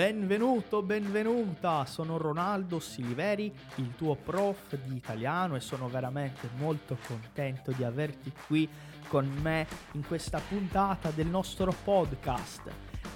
Benvenuto, benvenuta, sono Ronaldo Siliveri, il tuo prof di italiano e sono veramente molto contento di averti qui con me in questa puntata del nostro podcast.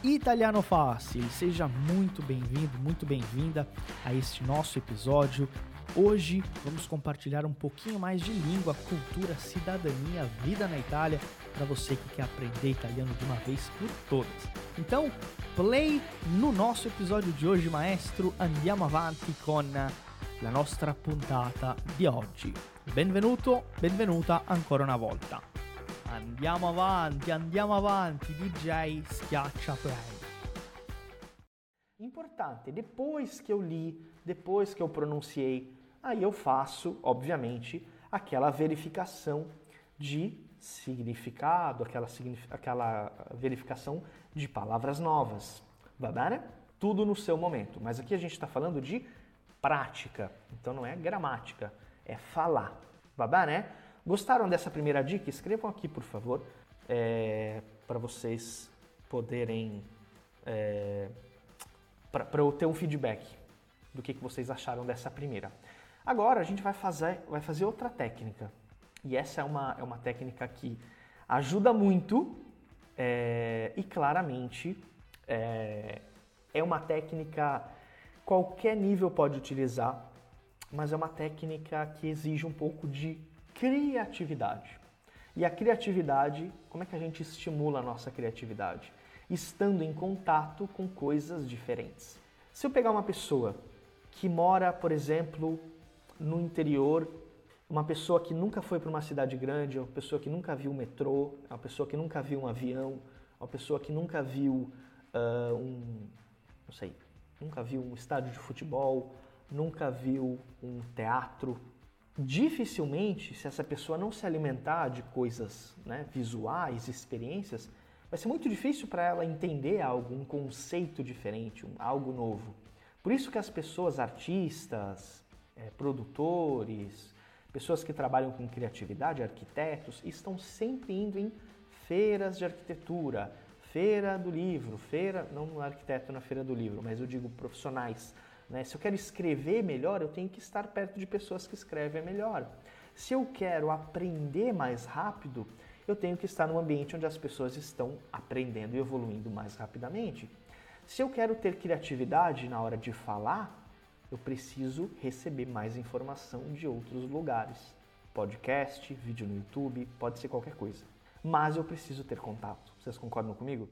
Italiano Fácil, seja muito bem-vindo, muito bem-vinda a este nosso episódio. Hoje vamos compartilhar um pouquinho mais de língua, cultura, cidadania, vida na Itália para você que quer aprender italiano de uma vez por todas. Então, play no nosso episódio de hoje, maestro. Andiamo avanti con la nostra puntata di oggi. Benvenuto, benvenuta ancora una volta. Andiamo avanti, andiamo avanti, DJ schiaccia play. Importante, depois que eu li, depois que eu pronunciei, aí eu faço, obviamente, aquela verificação de significado, aquela, aquela verificação de palavras novas. Va bene? Tudo no seu momento. Mas aqui a gente está falando de prática, então não é gramática, é falar. Va bene? Gostaram dessa primeira dica? Escrevam aqui, por favor, é, para vocês poderem. É, para eu ter um feedback do que, que vocês acharam dessa primeira. Agora a gente vai fazer, vai fazer outra técnica. E essa é uma, é uma técnica que ajuda muito é, e claramente é, é uma técnica qualquer nível pode utilizar, mas é uma técnica que exige um pouco de criatividade. E a criatividade, como é que a gente estimula a nossa criatividade? Estando em contato com coisas diferentes. Se eu pegar uma pessoa que mora, por exemplo, no interior uma pessoa que nunca foi para uma cidade grande, uma pessoa que nunca viu um metrô, uma pessoa que nunca viu um avião, uma pessoa que nunca viu uh, um, não sei, nunca viu um estádio de futebol, nunca viu um teatro. Dificilmente, se essa pessoa não se alimentar de coisas né, visuais, experiências, vai ser muito difícil para ela entender algo, um conceito diferente, um, algo novo. Por isso que as pessoas, artistas, é, produtores, Pessoas que trabalham com criatividade, arquitetos, estão sempre indo em feiras de arquitetura, feira do livro, feira, não um arquiteto na feira do livro, mas eu digo profissionais. Né? Se eu quero escrever melhor, eu tenho que estar perto de pessoas que escrevem melhor. Se eu quero aprender mais rápido, eu tenho que estar num ambiente onde as pessoas estão aprendendo e evoluindo mais rapidamente. Se eu quero ter criatividade na hora de falar, eu preciso receber mais informação de outros lugares. Podcast, vídeo no YouTube, pode ser qualquer coisa. Mas eu preciso ter contato. Vocês concordam comigo?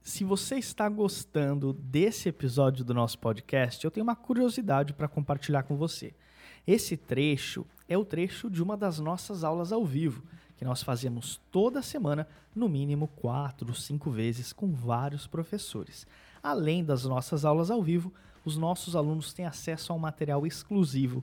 Se você está gostando desse episódio do nosso podcast, eu tenho uma curiosidade para compartilhar com você. Esse trecho é o trecho de uma das nossas aulas ao vivo que nós fazemos toda semana, no mínimo quatro, cinco vezes, com vários professores. Além das nossas aulas ao vivo, os nossos alunos têm acesso a um material exclusivo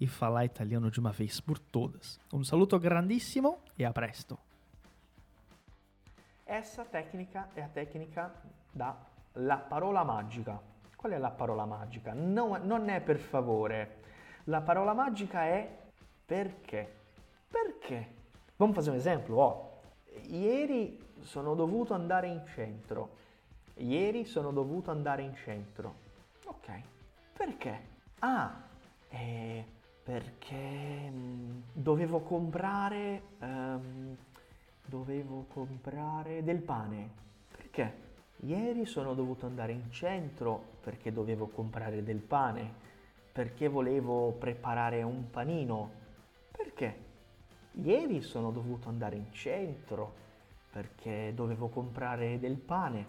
e falar italiano de uma vez por todas. Um saluto grandissimo e a presto! Essa técnica é a técnica da la parola magica. Qual è la parola magica? Non, non è per favore. La parola magica è perché. Perché? Vamos fazer un esempio? Oh, ieri sono dovuto andare in centro. Ieri sono dovuto andare in centro. Ok. Perché? Ah, eh, perché mm, dovevo comprare um, dovevo comprare del pane. Perché? Ieri sono dovuto andare in centro perché dovevo comprare del pane. perché volevo preparare un panino. Perché? Ieri sono dovuto andare in centro perché dovevo comprare del pane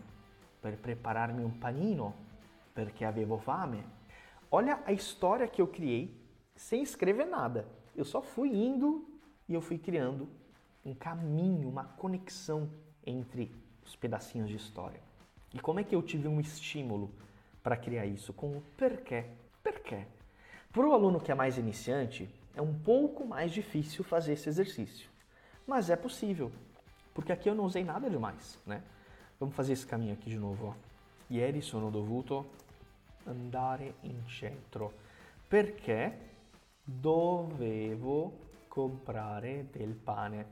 per prepararmi um panino, perché avevo fame. Olha a história que eu criei sem escrever nada. Eu só fui indo e eu fui criando um caminho, uma conexão entre os pedacinhos de história. E como é que eu tive um estímulo para criar isso? Com o porquê. Porquê? Para o aluno que é mais iniciante, é um pouco mais difícil fazer esse exercício. Mas é possível, porque aqui eu não usei nada demais, né? Vamos fazer esse caminho aqui de novo. Ieri sono dovuto andare in centro perché dovevo comprare del pane.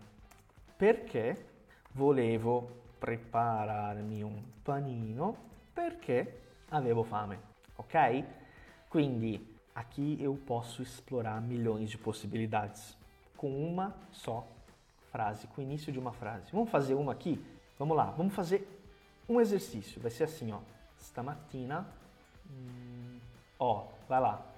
Perché volevo prepararmi un panino perché avevo fame. Ok? Quindi aqui eu posso explorar milhões de possibilidades com uma só frase, com o início de uma frase. Vamos fazer uma aqui? Vamos lá, vamos fazer um exercício. Vai ser assim, ó. Stamattina, ó, vai lá.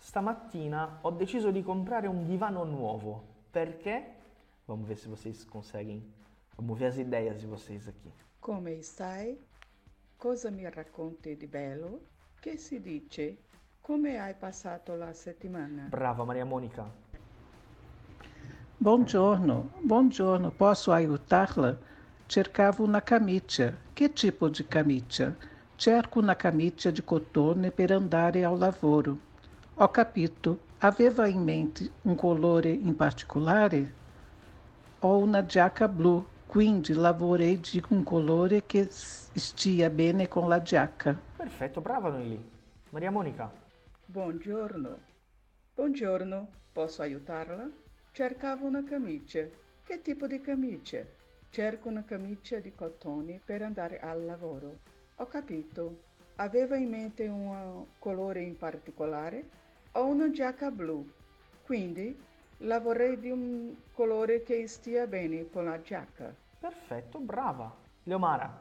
Stamattina ho deciso di comprare un divano nuovo. Perché? Vamos ver se vocês conseguem. Vamos ver as ideias de vocês aqui. Come stai? Cosa mi racconti di bello? Che si dice? Come hai passato la settimana? Brava Maria Monica. Buongiorno, buongiorno, posso aiutarla? Cercavo una camicia. Che tipo di camicia? Cerco una camicia di cotone per andare ao lavoro. Ho capito. Aveva in mente un colore in particolare? Ho una giacca blu, quindi lavorei di un colore che stia bene con la giacca. Perfetto, brava Noeli. Maria Monica. Buongiorno. Buongiorno, posso aiutarla? Cercavo una camicia. Che tipo di camicia? Cerco una camicia di cotone per andare al lavoro. Ho capito. Aveva in mente un colore in particolare? Ho una giacca blu, quindi la vorrei di un colore che stia bene con la giacca. Perfetto, brava. Leomara.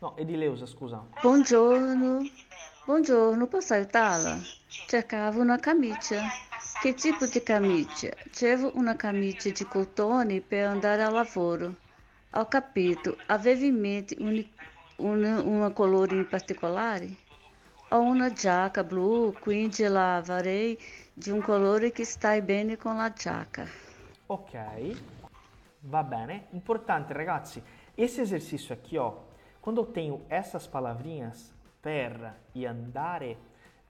No, Edileusa, scusa. Buongiorno. Buongiorno, posso aiutarla? Cercavo una camicia. Che tipo di camicia? Cerco una camicia di cotone per andare al lavoro. Ho capito. Avevi in mente un, un, un colore in particolare? Ho una giacca blu, quindi la avrei di un colore che stai bene con la giacca. Ok, va bene. Importante, ragazzi, esse exercício aqui, ó, quando eu tenho essas palavrinhas, per e andare,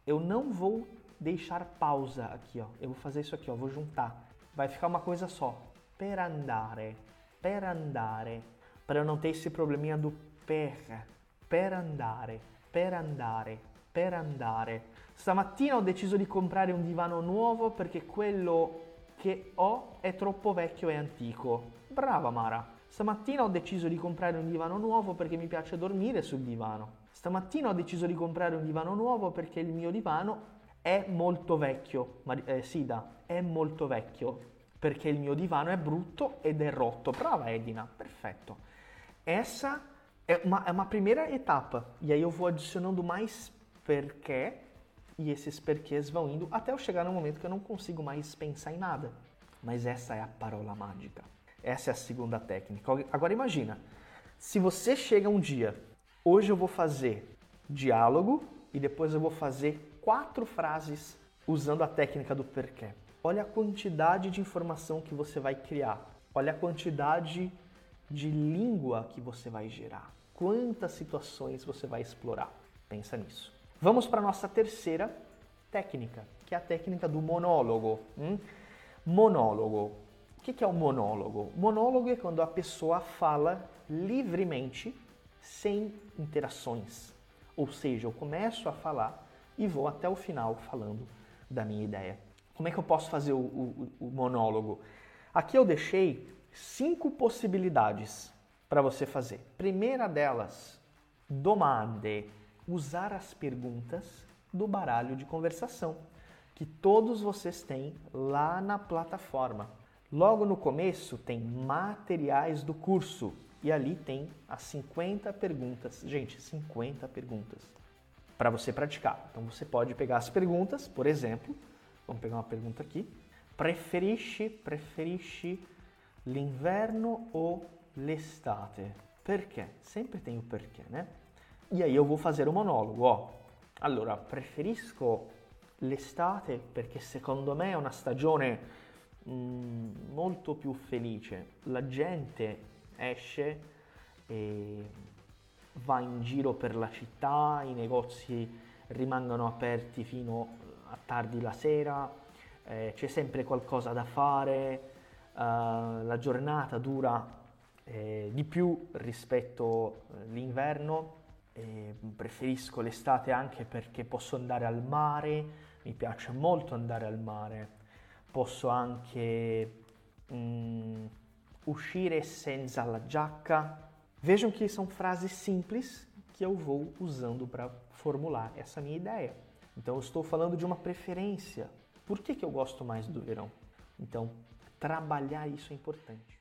eu não vou deixar pausa aqui, ó. Eu vou fazer isso aqui, ó, vou juntar. Vai ficar uma coisa só. Per andare, per andare, para eu não ter esse probleminha do per. Per andare, per andare, per andare. Stamattina ho deciso di comprare un divano nuovo perché quello che ho è troppo vecchio e antico. Brava Mara. Stamattina ho deciso di comprare un divano nuovo perché mi piace dormire sul divano. Stamattina ho deciso di comprare un divano nuovo perché il mio divano è molto vecchio. Mar- eh, Sida, è molto vecchio perché il mio divano è brutto ed è rotto. Brava Edina, perfetto. Essa é uma primeira etapa. E aí eu vou adicionando mais perquê e esses perquês vão indo até eu chegar no momento que eu não consigo mais pensar em nada. Mas essa é a parola mágica. Essa é a segunda técnica. Agora imagina, se você chega um dia, hoje eu vou fazer diálogo e depois eu vou fazer quatro frases usando a técnica do perquê. Olha a quantidade de informação que você vai criar. Olha a quantidade de língua que você vai gerar. Quantas situações você vai explorar. Pensa nisso. Vamos para a nossa terceira técnica, que é a técnica do monólogo. Hum? Monólogo. O que é o monólogo? Monólogo é quando a pessoa fala livremente, sem interações. Ou seja, eu começo a falar e vou até o final falando da minha ideia. Como é que eu posso fazer o, o, o monólogo? Aqui eu deixei cinco possibilidades para você fazer. Primeira delas, domande, usar as perguntas do baralho de conversação que todos vocês têm lá na plataforma. Logo no começo tem materiais do curso e ali tem as 50 perguntas. Gente, 50 perguntas. para você praticar. Então você pode pegar as perguntas, por exemplo, vamos pegar uma pergunta aqui. Preferisci, preferisci l'inverno ou l'estate? Perché? Sempre tem o perché, né? E aí eu vou fazer o monólogo, ó. Allora, preferisco l'estate perché secondo me è una stagione mm, molto più felice. La gente esce e va in giro per la città, i negozi rimangono aperti fino a tardi la sera, eh, c'è sempre qualcosa da fare, uh, la giornata dura eh, di più rispetto all'inverno, eh, preferisco l'estate anche perché posso andare al mare, mi piace molto andare al mare, posso anche mm, uscire senza la giacca. Vejam que são frases simples que eu vou usando para formular essa minha ideia. Então, eu estou falando de uma preferência. Por que, que eu gosto mais do verão? Então, trabalhar isso é importante.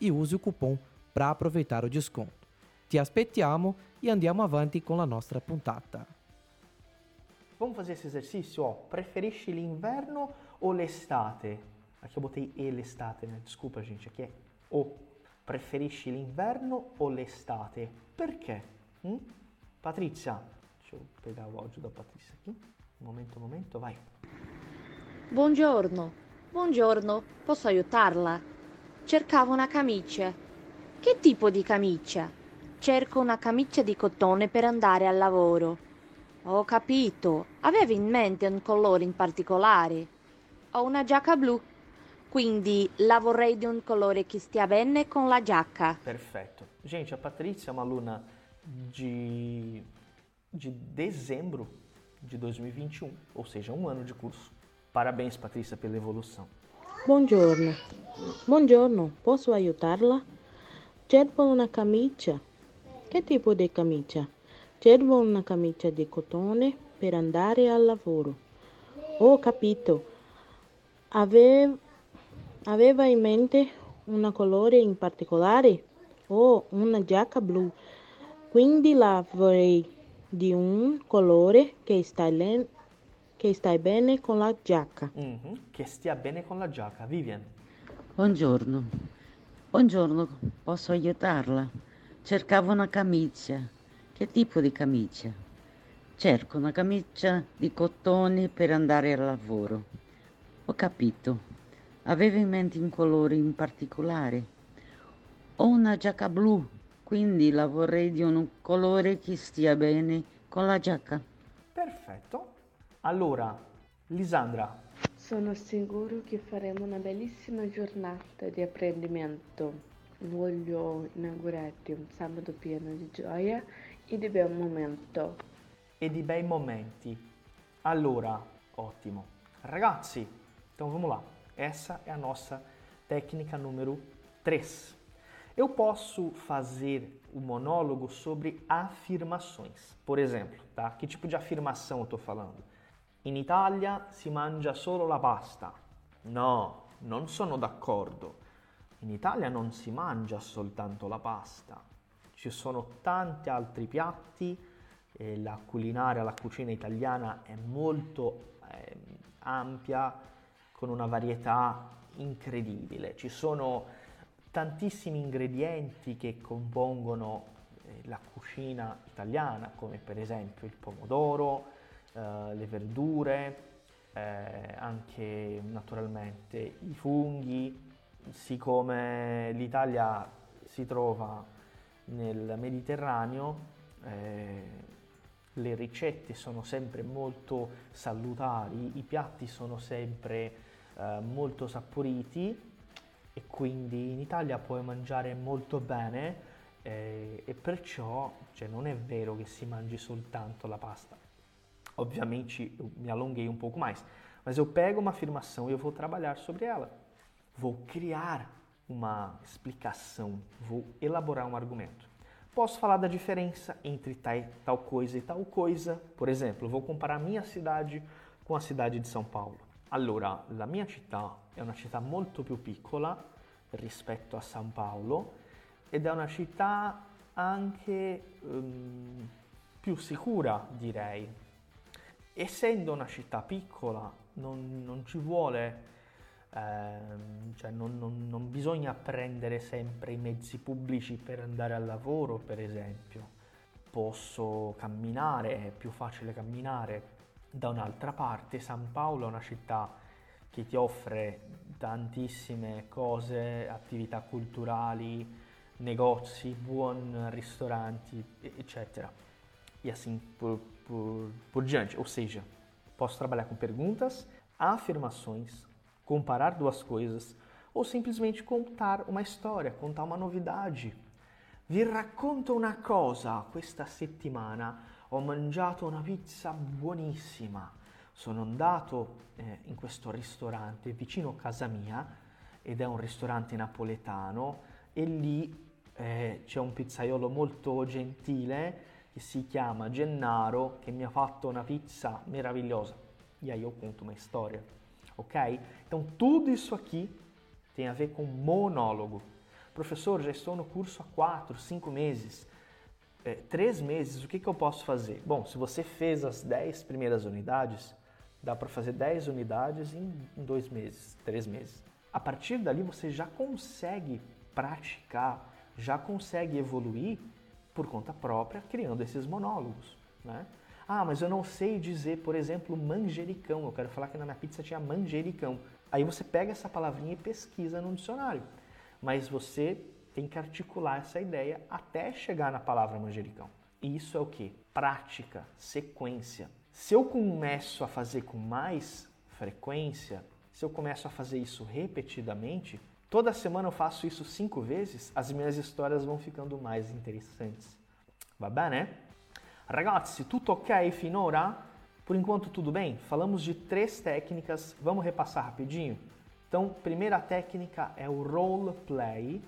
e use o cupom para aproveitar o desconto. Ti aspettiamo e andiamo avanti con la nostra puntata. Vamos fazer esse exercício? Ó, preferisci l'inverno ou l'estate? Aqui eu botei e l'estate, né? Desculpa, gente, aqui é o. Preferisci l'inverno ou l'estate? Perché? Hum? Patrizia, deixa eu pegar o áudio da Patrícia aqui. Um momento, um momento, vai. Buongiorno, buongiorno, posso aiutarla? Cercavo una camicia. Che tipo di camicia? Cerco una camicia di cotone per andare al lavoro. Ho capito. Avevi in mente un colore in particolare? Ho una giacca blu, quindi la vorrei di un colore che stia bene con la giacca. Perfetto. Gente, a Patrícia é uma aluna de, de dezembro de 2021, ou seja, um ano de curso. Parabéns, Patrícia, pela evolução. Buongiorno. Buongiorno, posso aiutarla? Cerco una camicia. Che tipo di camicia? Cerco una camicia di cotone per andare al lavoro. Ho capito. Ave- aveva in mente un colore in particolare? Ho una giacca blu, quindi la vorrei di un colore che sta, che sta bene con la giacca. Uhum. Que stia bene con la giacca. Vivian. Buongiorno. Buongiorno, posso aiutarla? Cercavo una camicia. Che tipo di camicia? Cerco una camicia di cotone per andare al lavoro. Ho capito. Aveva in mente un colore in particolare? Ho una giacca blu, quindi la vorrei di un colore che stia bene con la giacca. Perfetto. Allora, Lisandra, Sono sicuro che faremo una bellissima giornata di apprendimento. Voglio inaugurarti un sabato pieno di gioia e di bel momento. e di bei momenti. Allora, ottimo. Ragazzi, então vamos lá. Essa é a nossa técnica número 3. Eu posso fazer o monólogo sobre afirmações. Por exemplo, tá? Que tipo de afirmação eu estou falando? In Italia si mangia solo la pasta. No, non sono d'accordo. In Italia non si mangia soltanto la pasta. Ci sono tanti altri piatti, eh, la culinaria, la cucina italiana è molto eh, ampia, con una varietà incredibile. Ci sono tantissimi ingredienti che compongono eh, la cucina italiana, come per esempio il pomodoro, eh, le verdure, eh, anche naturalmente i funghi, siccome l'Italia si trova nel Mediterraneo, eh, le ricette sono sempre molto salutari, i piatti sono sempre eh, molto saporiti e quindi in Italia puoi mangiare molto bene eh, e perciò cioè, non è vero che si mangi soltanto la pasta. Obviamente eu me alonguei um pouco mais, mas eu pego uma afirmação e eu vou trabalhar sobre ela. Vou criar uma explicação, vou elaborar um argumento. Posso falar da diferença entre tal coisa e tal coisa. Por exemplo, vou comparar minha cidade com a cidade de São Paulo. Allora, la mia città è una città molto più piccola rispetto a São Paulo ed è una città anche um, più sicura, direi. Essendo una città piccola, non, non ci vuole eh, cioè non, non, non, bisogna prendere sempre i mezzi pubblici per andare al lavoro, per esempio. Posso camminare, è più facile camminare da un'altra parte. San Paolo è una città che ti offre tantissime cose, attività culturali, negozi, buoni ristoranti, eccetera. Assim por, por, diante. Ou seja, posso trabalhar com perguntas, afirmações, comparar duas coisas ou simplesmente contar uma storia, contar uma novidade. Vi racconto una cosa, questa settimana ho mangiato una pizza buonissima. Sono andato eh, in questo ristorante vicino a casa mia ed è un ristorante napoletano e lì eh, c'è un pizzaiolo molto gentile che si chiama Gennaro che mi ha fatto una pizza meravigliosa. E aí eu conto uma história ok? Então tudo isso aqui tem a ver com monólogo. Professor, já estou no curso há quatro, cinco meses, é, meses, o que, que eu posso fazer? Bom, se você fez as dez primeiras unidades, dá para fazer dez unidades em dois meses, três meses. A partir dali você já consegue praticar, já consegue evoluir por conta própria, criando esses monólogos, né? Ah, mas eu não sei dizer, por exemplo, manjericão. Eu quero falar que na minha pizza tinha manjericão. Aí você pega essa palavrinha e pesquisa no dicionário. Mas você tem que articular essa ideia até chegar na palavra manjericão. E isso é o que? Prática, sequência. Se eu começo a fazer com mais frequência, se eu começo a fazer isso repetidamente, toda semana eu faço isso cinco vezes, as minhas histórias vão ficando mais interessantes. Vai bem, né? Ragazzi, tutto ok finora? Por enquanto tudo bem? Falamos de três técnicas, vamos repassar rapidinho? Então, primeira técnica é o role play,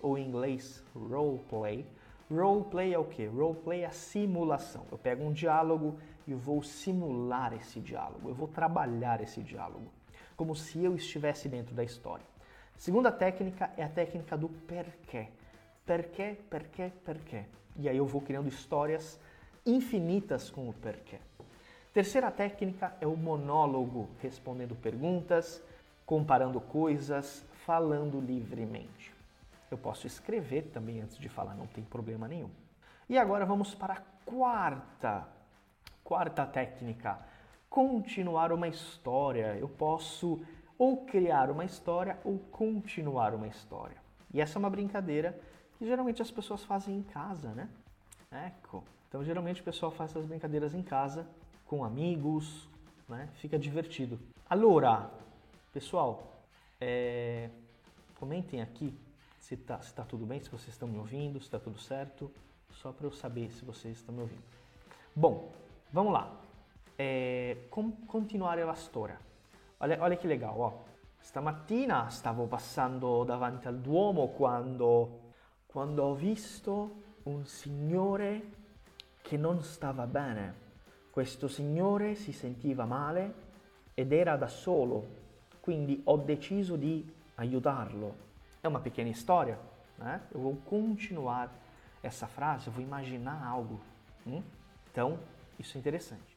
ou em inglês role play. Role play é o que? Role play é a simulação. Eu pego um diálogo e vou simular esse diálogo, eu vou trabalhar esse diálogo, como se eu estivesse dentro da história. Segunda técnica é a técnica do perquê. Perquê, perquê, perquê. E aí eu vou criando histórias infinitas com o porquê. Terceira técnica é o monólogo, respondendo perguntas, comparando coisas, falando livremente. Eu posso escrever também antes de falar, não tem problema nenhum. E agora vamos para a quarta, quarta técnica, continuar uma história. Eu posso ou criar uma história ou continuar uma história. E essa é uma brincadeira que geralmente as pessoas fazem em casa, né? Ecco. Então, geralmente o pessoal faz essas brincadeiras em casa, com amigos, né? Fica divertido. Allora, pessoal, é... comentem aqui se está se tá tudo bem, se vocês estão me ouvindo, se está tudo certo, só para eu saber se vocês estão me ouvindo. Bom, vamos lá. É... Com continuare la. Olha, olha que legal, ó. Stamattina stavo passando davanti al Duomo quando, quando ho visto un signore che non stava bene. Questo signore si sentiva male ed era da solo, quindi ho deciso di aiutarlo. É uma pequena história, né? Eu vou continuar essa frase, vou imaginar algo. Hum? Então, isso é interessante.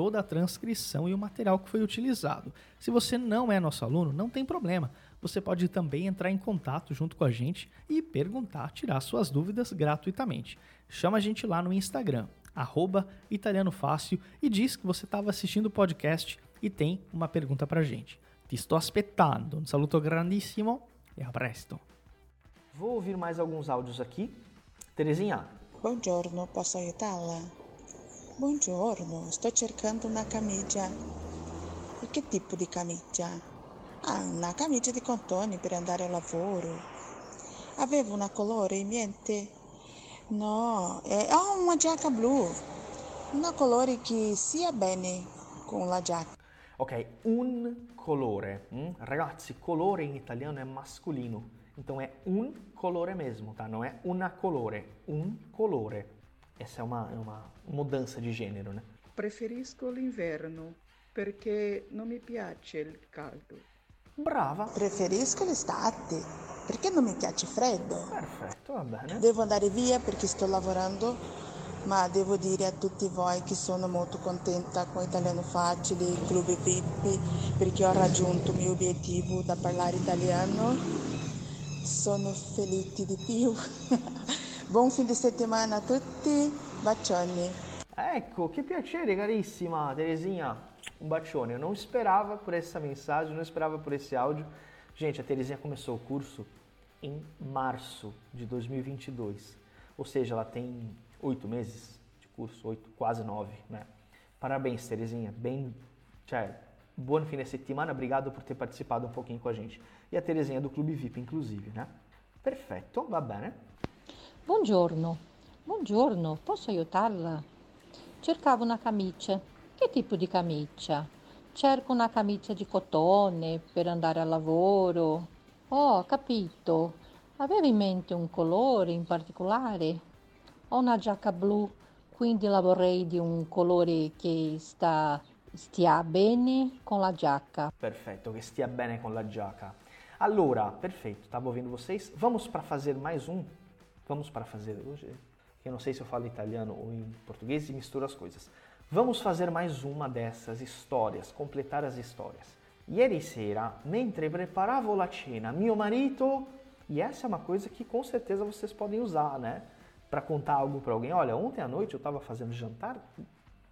toda a transcrição e o material que foi utilizado. Se você não é nosso aluno, não tem problema. Você pode também entrar em contato junto com a gente e perguntar, tirar suas dúvidas gratuitamente. Chama a gente lá no Instagram, arroba Italiano Fácil, e diz que você estava assistindo o podcast e tem uma pergunta pra gente. Ti sto aspettando. Um saluto grandissimo e a presto. Vou ouvir mais alguns áudios aqui. Terezinha. Buongiorno, posso aiutarla? Buongiorno, sto cercando una camicia. E che tipo di camicia? Ah, una camicia di cotone per andare al lavoro. Avevo una colore in mente? No, eh, ho una giacca blu. Una colore che sia bene con la giacca. Ok, un colore. Hum? Ragazzi, colore in italiano è masculino. Então é un colore mesmo, tá? Não é una colore, un colore. Essa é uma, é uma mudança de gênero, né? Preferisco l'inverno perché non mi piace il caldo. Brava. Preferisco l'estate perché non mi piace freddo. Perfetto, va bene. Devo andare via perché sto lavorando, ma devo dire a tutti voi che sono molto contenta con Italiano Facile, il Club VIP, perché ho raggiunto il mio obiettivo da parlare italiano. Sono felice di più. Buon fine settimana a tutti, bacioni. Ecco, che piacere carissima Terezinha. Um bacione. Eu não esperava por essa mensagem, não esperava por esse áudio. Gente, a Terezinha começou o curso em março de 2022. Ou seja, ela tem oito meses de curso, oito, quase nove, né? Parabéns, Terezinha. Bem, cioè, buon fine settimana. Obrigado por ter participado um pouquinho com a gente. E a Terezinha é do Clube VIP, inclusive, né? Perfetto, va bene. Buongiorno, buongiorno, posso aiutarla? Cercavo una camicia. Che tipo di camicia? Cerco una camicia di cotone per andare al lavoro. Oh, capito. Avevo in mente un colore in particolare? Ho una giacca blu, quindi la vorrei di un colore che sta, stia bene con la giacca. Perfetto, che stia bene con la giacca. Allora, perfeito, estava ouvindo vocês. Vamos para fazer mais um? Vamos para fazer hoje. Eu não sei se eu falo italiano ou em português e misturo as coisas. Vamos fazer mais uma dessas histórias, completar as histórias. Ieri sera, mentre preparavo la cena, mio marito. E essa é uma coisa que com certeza vocês podem usar, né? Para contar algo para alguém. Olha, ontem à noite eu estava fazendo jantar.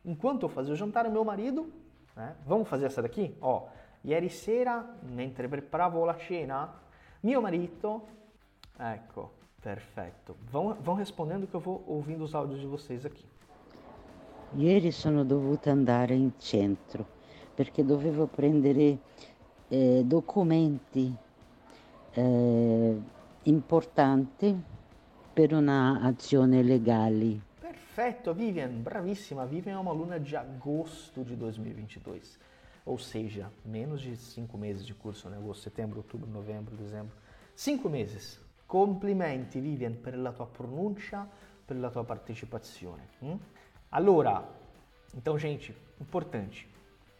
Enquanto eu fazia o jantar, o meu marido. Né? Vamos fazer essa daqui? Ó, ieri sera, mentre preparavo la cena, mio marito. Ecco, perfetto. Vão, vão respondendo que eu vou ouvindo os áudios de vocês aqui. Ieri sono dovuta andare in centro perché dovevo prendere eh, documenti eh, importanti per una azione legale. Perfetto, Vivian, bravissima. Vivian é uma aluna de agosto de 2022. Ou seja, menos de cinco meses de curso, né? Agosto, setembro, outubro, novembro, dezembro. Cinco meses. Complimenti, Vivian, per la tua pronuncia, per la tua partecipazione. Hum? Allora, então, gente, importante.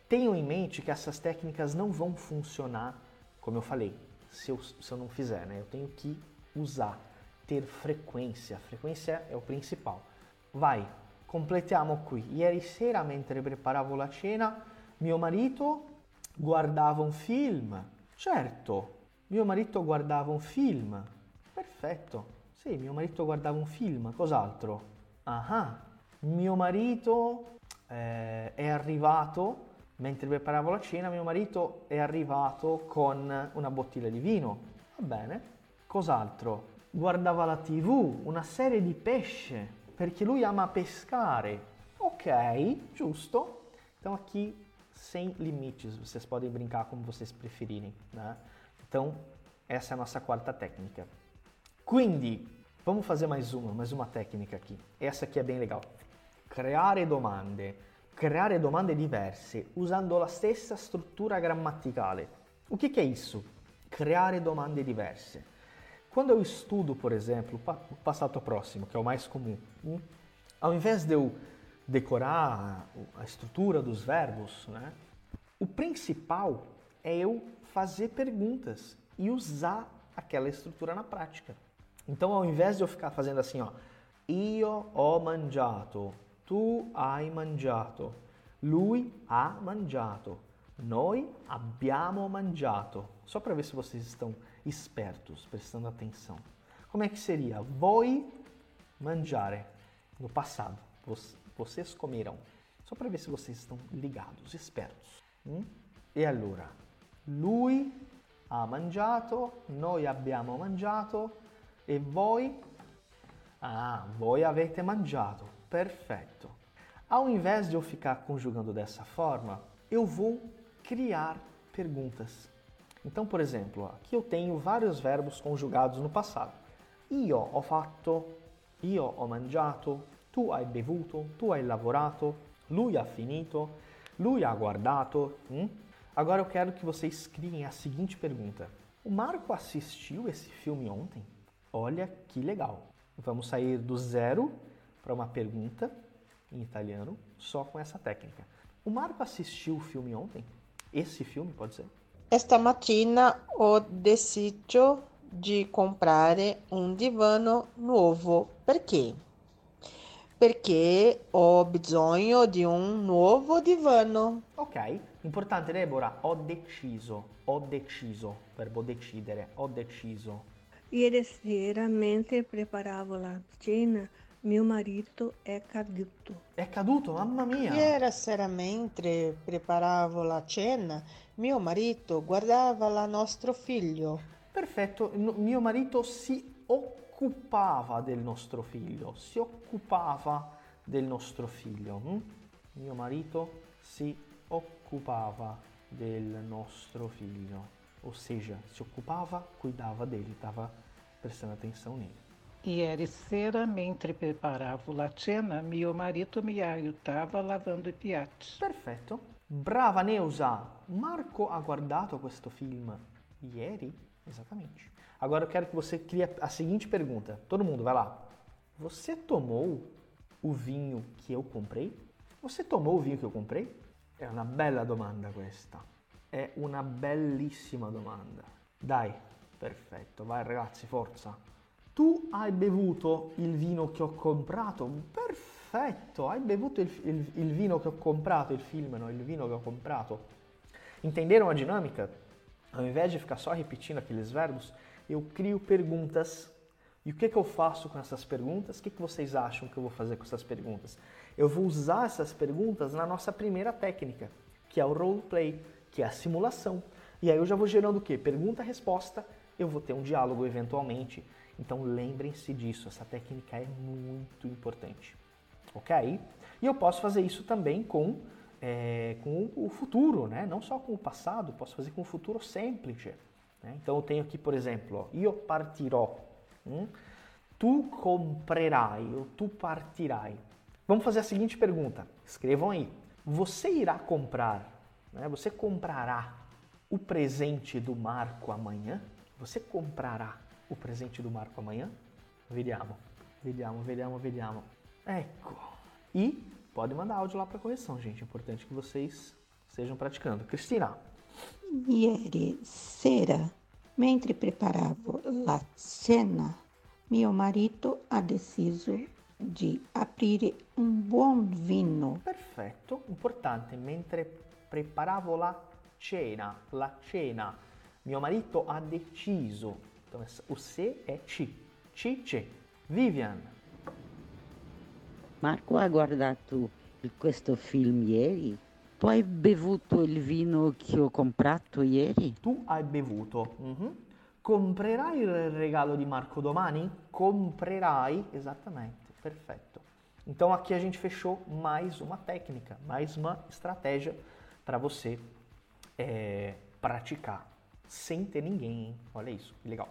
Tenham em mente que essas técnicas não vão funcionar, como eu falei, se eu, se eu não fizer, né? Eu tenho que usar, ter frequência. Frequência é o principal. Vai, completiamo qui. Ieri sera, mentre preparavo la cena, mio marito guardava un film. Certo, mio marito guardava un film. Perfetto. Sì, mio marito guardava un film. Cos'altro? Ah, mio marito eh, è arrivato, mentre preparavo la cena, mio marito è arrivato con una bottiglia di vino. Va bene. Cos'altro? Guardava la tv, una serie di pesce, perché lui ama pescare. Ok, giusto. Então aqui sem limites, vocês podem brincar como vocês preferirem, né? Então, essa é a nossa quarta técnica. Quindi, vamos fazer mais uma, mais uma técnica aqui. Essa aqui é bem legal. Creare domande. creare domande diverse usando la stessa struttura grammaticale. O que, que é isso? Creare domande diverse. Quando eu estudo, por exemplo, o passato próximo, que é o mais comum, hum, ao invés de eu decorar a estrutura dos verbos, né, o principal é eu fazer perguntas e usar aquela estrutura na prática. Então, ao invés de eu ficar fazendo assim, ó, io ho mangiato, tu hai mangiato, lui ha mangiato, noi abbiamo mangiato. Só para ver se vocês estão espertos, prestando atenção. Como é que seria? Voi mangiare, no passado. Vocês comerão. Só para ver se vocês estão ligados, espertos. Hum? E allora, lui ha mangiato, noi abbiamo mangiato e voi? Ah, voi avete mangiato. Perfeito. Ao invés de eu ficar conjugando dessa forma, eu vou criar perguntas. Então, por exemplo, aqui eu tenho vários verbos conjugados no passado. Io ho fatto, io ho mangiato, tu hai bevuto, tu hai lavorato, lui ha finito, lui ha guardato. Hum? Agora eu quero que vocês criem a seguinte pergunta: O Marco assistiu esse filme ontem? Olha que legal! Vamos sair do zero para uma pergunta em italiano só com essa técnica. O Marco assistiu o filme ontem? Esse filme pode ser? Esta mattina ho deciso di comprare un divano nuovo. Perché? Perché ho bisogno di un nuovo divano. Ok, importante Deborah, ho deciso, ho deciso, verbo decidere, ho deciso. Ieri sera, mentre preparavo la cena, mio marito è caduto. È caduto, mamma mia! Ieri sera, mentre preparavo la cena, mio marito guardava la nostro figlio. Perfetto, mio marito si occupava del nostro figlio, si occupava del nostro figlio. Hm? Mio marito si occupava del nostro figlio, ou seja, se occupava, cuidava dele, estava prestando atenção nele. Ieri sera, mentre preparavo la cena, mio marito mi aiutava lavando i piatti. Perfetto. Brava Neusa! Marco ha guardato questo film ieri? Esattamente. Agora eu quero que você crie a seguinte pergunta. Todo mundo, vai lá. Você tomou o vinho que eu comprei? Você tomou o vinho que eu comprei? É uma bella domanda questa. È una bellissima domanda. Dai, perfetto. Vai ragazzi, forza. Tu hai bevuto il vino che ho comprato? Perfetto hai bevuto il, il, il, vino che ho comprato, il film, no? il vino che ho comprato. Entenderam a dinâmica? Ao invés de ficar só repetindo aqueles verbos, eu crio perguntas. E o que, que eu faço com essas perguntas? O que, que vocês acham que eu vou fazer com essas perguntas? Eu vou usar essas perguntas na nossa primeira técnica, que é o roleplay, que é a simulação. E aí eu já vou gerando o quê? Pergunta-resposta, eu vou ter um diálogo eventualmente. Então lembrem-se disso, essa técnica é muito importante ok? E eu posso fazer isso também com, é, com o futuro, né? não só com o passado, posso fazer com o futuro semplice. Né? Então eu tenho aqui, por exemplo, io partirò, hum? tu comprerai, ou tu partirai. Vamos fazer a seguinte pergunta, escrevam aí. Você irá comprar, né? você comprará o presente do Marco amanhã? Você comprará o presente do Marco amanhã? Vediamo, vediamo, vediamo, vediamo. Ecco. E pode mandar áudio lá para correção, gente. É importante que vocês estejam praticando. Cristina. Ieri sera, mentre preparavo la cena, mio marito ha deciso di aprire un buon vino. Perfetto, importante. Mentre preparavo la cena, la cena, mio marito ha deciso. Então, o se è ci. Ci, ci. Vivian. Marco ha guardato questo film ieri? Tu hai bevuto il vino che ho comprato ieri? Tu hai bevuto. Mm-hmm. Comprerai il regalo di Marco domani? Comprerai, esattamente, perfetto. Então aqui a gente fechou mais uma técnica, mais uma estratégia para você é, praticar sem ter ninguém, hein? Olha isso, que legal.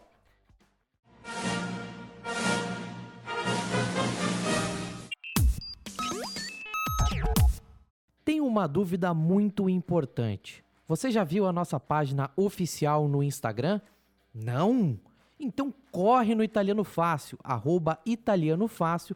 uma dúvida muito importante. Você já viu a nossa página oficial no Instagram? Não? Então corre no Italiano Fácil, arroba Italiano Fácil,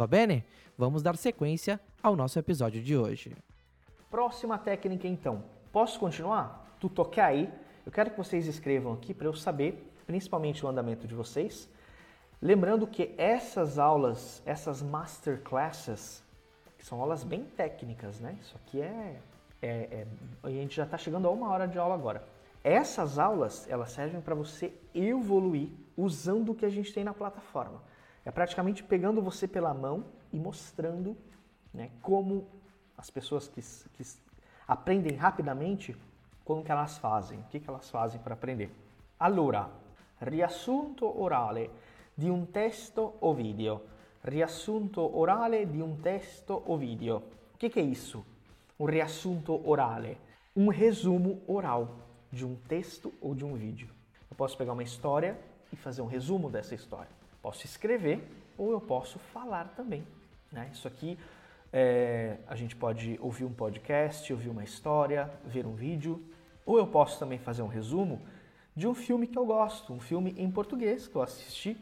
Va bene? Vamos dar sequência ao nosso episódio de hoje. Próxima técnica então. Posso continuar? Tutto ok? Eu quero que vocês escrevam aqui para eu saber, principalmente o andamento de vocês. Lembrando que essas aulas, essas masterclasses, que são aulas bem técnicas, né? Isso aqui é, é, é a gente já está chegando a uma hora de aula agora. Essas aulas, elas servem para você evoluir usando o que a gente tem na plataforma. É praticamente pegando você pela mão e mostrando né, como as pessoas que, que, aprendem rapidamente, como que elas fazem, o que, que elas fazem para aprender. Allora, riassunto orale di un testo o video. Riassunto orale di un testo o video. O que, que é isso? Um riassunto orale. Um resumo oral de um texto ou de um vídeo. Eu posso pegar uma história e fazer um resumo dessa história. Posso escrever ou eu posso falar também. Né? Isso aqui é, a gente pode ouvir um podcast, ouvir uma história, ver um vídeo, ou eu posso também fazer um resumo de um filme que eu gosto, um filme em português que eu assisti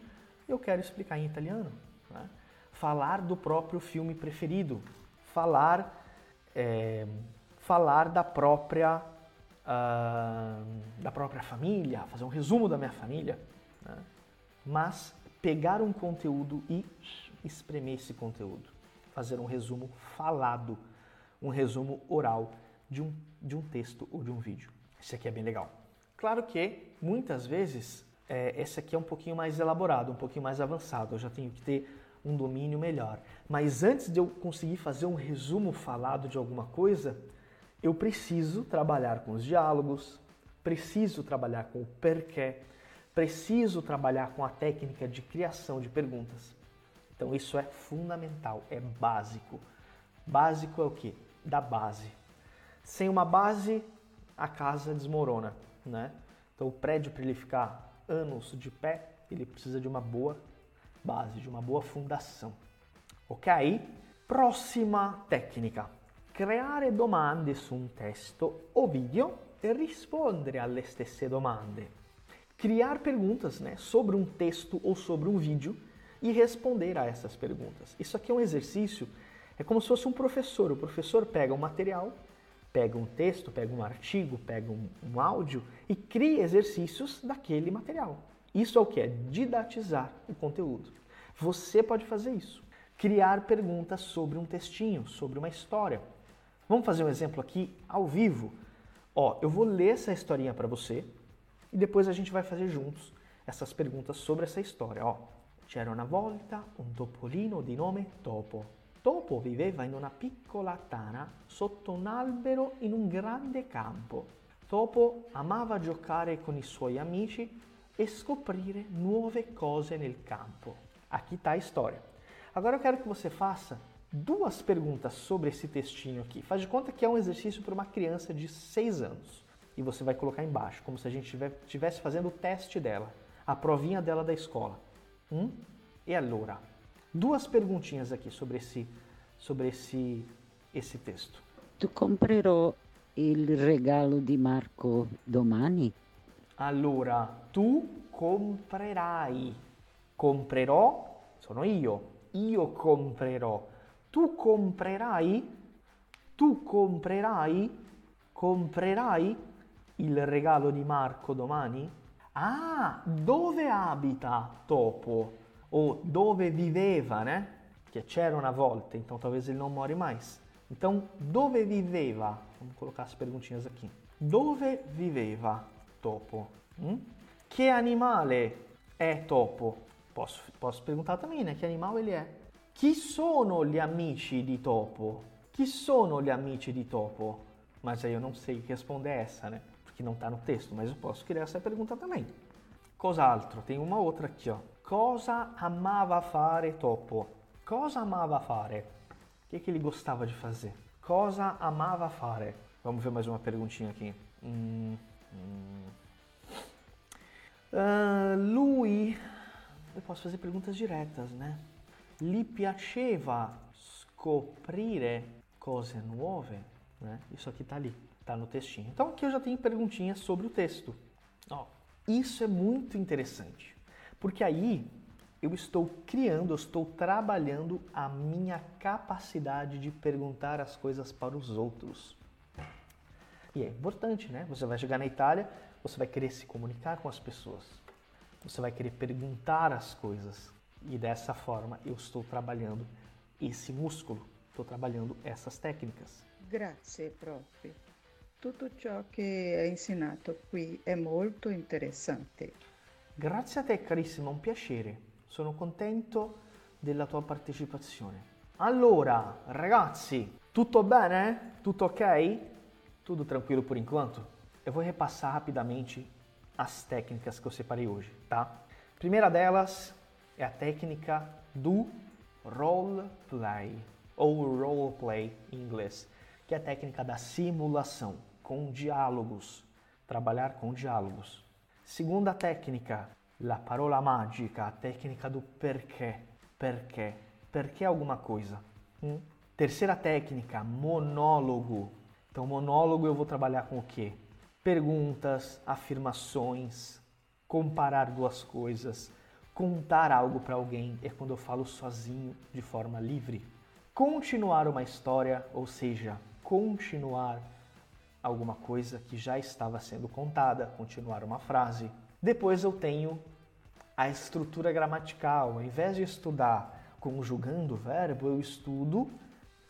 e eu quero explicar em italiano. Né? Falar do próprio filme preferido, falar, é, falar da própria uh, da própria família, fazer um resumo da minha família, né? mas pegar um conteúdo e espremer esse conteúdo, fazer um resumo falado, um resumo oral de um, de um texto ou de um vídeo. Esse aqui é bem legal. Claro que muitas vezes é, esse aqui é um pouquinho mais elaborado, um pouquinho mais avançado, eu já tenho que ter um domínio melhor. Mas antes de eu conseguir fazer um resumo falado de alguma coisa, eu preciso trabalhar com os diálogos, preciso trabalhar com o porquê, preciso trabalhar com a técnica de criação de perguntas. Então isso é fundamental, é básico. Básico é o que? Da base. Sem uma base, a casa desmorona, né? Então o prédio para ele ficar anos de pé, ele precisa de uma boa base, de uma boa fundação. Ok? Próxima técnica. Creare domande su un testo o vídeo e rispondere alle stesse domande criar perguntas né, sobre um texto ou sobre um vídeo e responder a essas perguntas. Isso aqui é um exercício, é como se fosse um professor. O professor pega um material, pega um texto, pega um artigo, pega um, um áudio e cria exercícios daquele material. Isso é o que? É didatizar o conteúdo. Você pode fazer isso. Criar perguntas sobre um textinho, sobre uma história. Vamos fazer um exemplo aqui ao vivo. Ó, eu vou ler essa historinha para você, e depois a gente vai fazer juntos essas perguntas sobre essa história. Ó, c'era una volta un topolino di nome Topo. Topo viveva in una piccola tana sotto un albero in un grande campo. Topo amava giocare con i suoi amici e scoprire nuove cose nel campo. Aqui está a história. Agora eu quero que você faça duas perguntas sobre esse textinho aqui. Faz de conta que é um exercício para uma criança de 6 anos e você vai colocar embaixo, como se a gente estivesse fazendo o teste dela, a provinha dela da escola. Hum? E allora? Duas perguntinhas aqui sobre esse, sobre esse, esse texto. Tu comprerò il regalo di Marco domani? Allora, tu comprerai. Comprerò sono io. Io comprerò. Tu comprerai? Tu comprerai? Comprerai? Il regalo di Marco domani? Ah, dove abita Topo? O dove viveva, né? Que c'era una volta, então talvez ele não more mais. Então, dove viveva? Vamos colocar as perguntinhas aqui. Dove viveva Topo? Hum? Que animale é Topo? Posso, posso perguntar também, né? Que animal ele é? Chi sono gli amici di Topo? Chi sono gli amici di Topo? Mas aí eu não sei responder essa, né? Porque não está no texto, mas eu posso criar essa pergunta também. Cos'altro? Tem uma outra aqui, ó. Cosa amava fare Topo? Cosa amava fare? O que, que ele gostava de fazer? Cosa amava fare? Vamos ver mais uma perguntinha aqui. Hum, hum. Uh, lui, eu posso fazer perguntas diretas, né? Gli piaceva scoprire cose nuove, né? Isso aqui tá ali, tá no textinho. Então aqui eu já tenho perguntinhas sobre o texto. Ó, isso é muito interessante, porque aí eu estou criando, eu estou trabalhando a minha capacidade de perguntar as coisas para os outros. E é importante, né? Você vai chegar na Itália, você vai querer se comunicar com as pessoas. Você vai querer perguntar as coisas. E dessa forma eu estou trabalhando esse músculo, estou trabalhando essas técnicas. Grazie, prof. Tutto ciò che hai insegnato qui è molto interessante. Grazie a te carissima, un piacere. Sono contento della tua partecipazione. Allora, ragazzi, tutto bene? Tutto ok? Tudo tranquilo por enquanto? Eu vou repassar rapidamente as técnicas que eu separei hoje, tá? Primeira delas é a técnica do role play ou role play em inglês, que é a técnica da simulação com diálogos, trabalhar com diálogos. Segunda técnica, la parola magica, a técnica do perché, perché, perché alguma coisa. Hum? Terceira técnica, monólogo. Então, monólogo eu vou trabalhar com o quê? Perguntas, afirmações, comparar duas coisas, contar algo para alguém é quando eu falo sozinho, de forma livre. Continuar uma história, ou seja, continuar alguma coisa que já estava sendo contada, continuar uma frase. Depois eu tenho a estrutura gramatical. Ao invés de estudar conjugando o verbo, eu estudo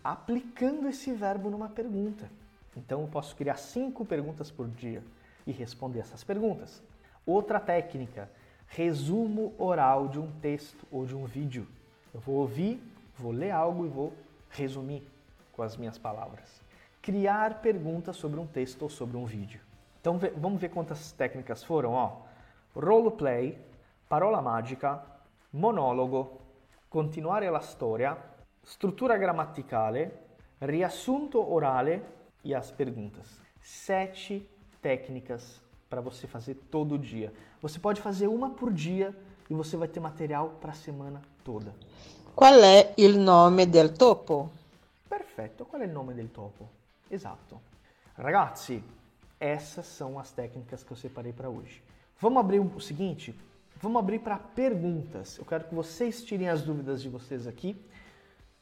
aplicando esse verbo numa pergunta. Então eu posso criar cinco perguntas por dia e responder essas perguntas. Outra técnica, resumo oral de um texto ou de um vídeo. Eu vou ouvir, vou ler algo e vou resumir com as minhas palavras. Criar perguntas sobre um texto ou sobre um vídeo. Então vamos ver quantas técnicas foram, ó. Roleplay, parola magica, monologo, continuare la storia, struttura grammaticale, riassunto orale e as perguntas. Sete técnicas para você fazer todo dia. Você pode fazer uma por dia e você vai ter material para a semana toda. Qual é o nome del topo? Perfetto, qual é o nome del topo? Esatto. Ragazzi, essas são as técnicas que eu separei para hoje. Vamos abrir o seguinte? Vamos abrir para perguntas. Eu quero que vocês tirem as dúvidas de vocês aqui.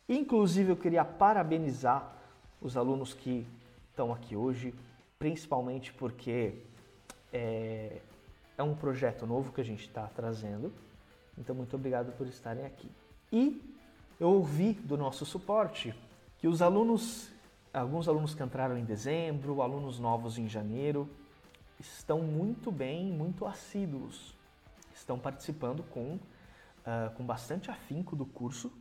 Inclusive, eu queria parabenizar os alunos que estão aqui hoje, principalmente porque é, é um projeto novo que a gente está trazendo. Então, muito obrigado por estarem aqui. E eu ouvi do nosso suporte que os alunos, alguns alunos que entraram em dezembro, alunos novos em janeiro, estão muito bem, muito assíduos. Estão participando com, uh, com bastante afinco do curso.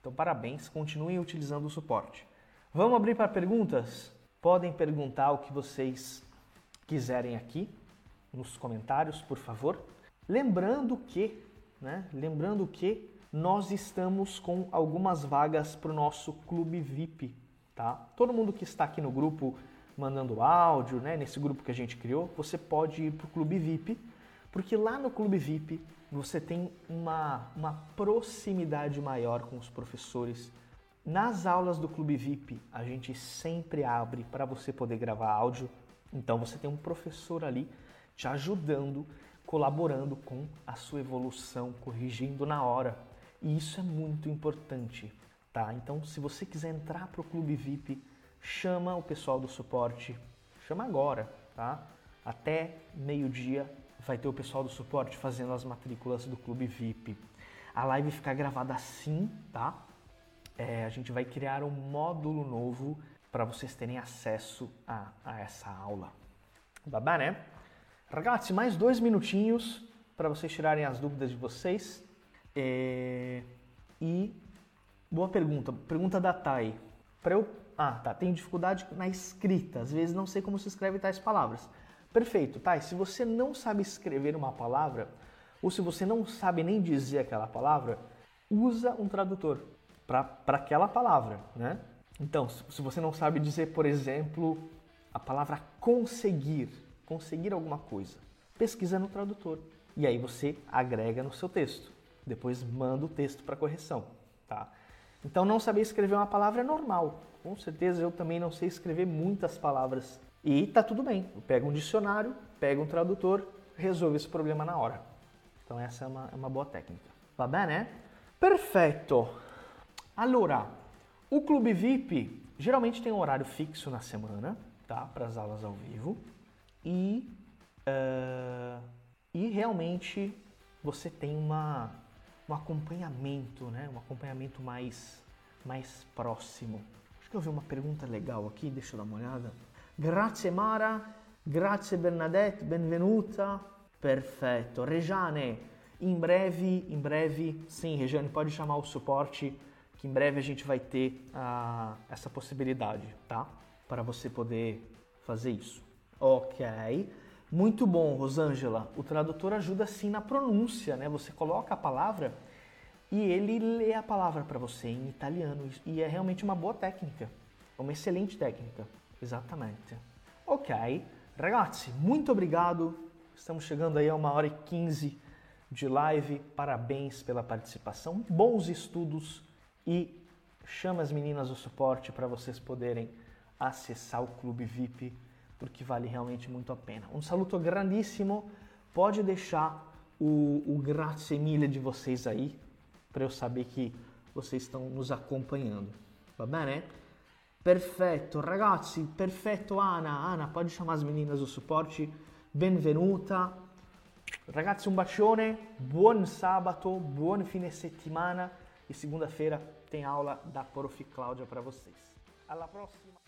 Então, parabéns, continuem utilizando o suporte. Vamos abrir para perguntas? Podem perguntar o que vocês quiserem aqui nos comentários, por favor. Lembrando que, né? Lembrando que nós estamos com algumas vagas para o nosso clube VIP, tá? Todo mundo que está aqui no grupo mandando áudio, né? Nesse grupo que a gente criou, você pode ir para o clube VIP, porque lá no clube VIP você tem uma, uma proximidade maior com os professores. Nas aulas do clube VIP, a gente sempre abre para você poder gravar áudio. Então você tem um professor ali te ajudando, colaborando com a sua evolução, corrigindo na hora. E isso é muito importante, tá? Então, se você quiser entrar para o Clube VIP, chama o pessoal do suporte, chama agora, tá? Até meio-dia vai ter o pessoal do suporte fazendo as matrículas do Clube VIP. A live fica gravada assim, tá? É, a gente vai criar um módulo novo para vocês terem acesso a, a essa aula. Bem, né? Ragazzi, mais dois minutinhos para vocês tirarem as dúvidas de vocês. É... E boa pergunta, pergunta da Thay. Para eu Ah, tá. Tenho dificuldade na escrita. Às vezes não sei como se escreve tais palavras. Perfeito? E se você não sabe escrever uma palavra, ou se você não sabe nem dizer aquela palavra, usa um tradutor para aquela palavra, né? Então, se você não sabe dizer, por exemplo, a palavra conseguir, conseguir alguma coisa, pesquisa no tradutor e aí você agrega no seu texto. Depois manda o texto para correção, tá? Então, não saber escrever uma palavra é normal. Com certeza eu também não sei escrever muitas palavras e tá tudo bem. Pega um dicionário, pega um tradutor, resolve esse problema na hora. Então essa é uma, é uma boa técnica. Va bene? Perfeito! Allora, o Clube VIP geralmente tem um horário fixo na semana, tá? Para as aulas ao vivo. E, uh, e realmente você tem uma, um acompanhamento, né? Um acompanhamento mais, mais próximo. Acho que eu vi uma pergunta legal aqui, deixa eu dar uma olhada. Grazie Mara, grazie Bernadette, benvenuta. Perfetto. Rejane, em breve, em breve, sim, Rejane, pode chamar o suporte, que em breve a gente vai ter uh, essa possibilidade, tá? Para você poder fazer isso. Ok. Muito bom, Rosângela. O tradutor ajuda sim na pronúncia, né? Você coloca a palavra e ele lê a palavra para você em italiano. E é realmente uma boa técnica. É uma excelente técnica. Exatamente. Ok. Ragazzi, muito obrigado Estamos chegando aí a uma hora e quinze de live. Parabéns pela participação, bons estudos e chama as meninas do suporte para vocês poderem acessar o Clube VIP, porque vale realmente muito a pena. Um saluto grandíssimo. Pode deixar o, o grazie mille de vocês aí, para eu saber que vocês estão nos acompanhando. Va bene? Perfetto, ragazzi, perfetto Ana. Ana, pode chamar as meninas do suporte benvenuta. Ragazzi, un bacione, buon sabato, buon fine settimana e segunda-feira tem aula da Prof. Claudia para vocês. Alla prossima!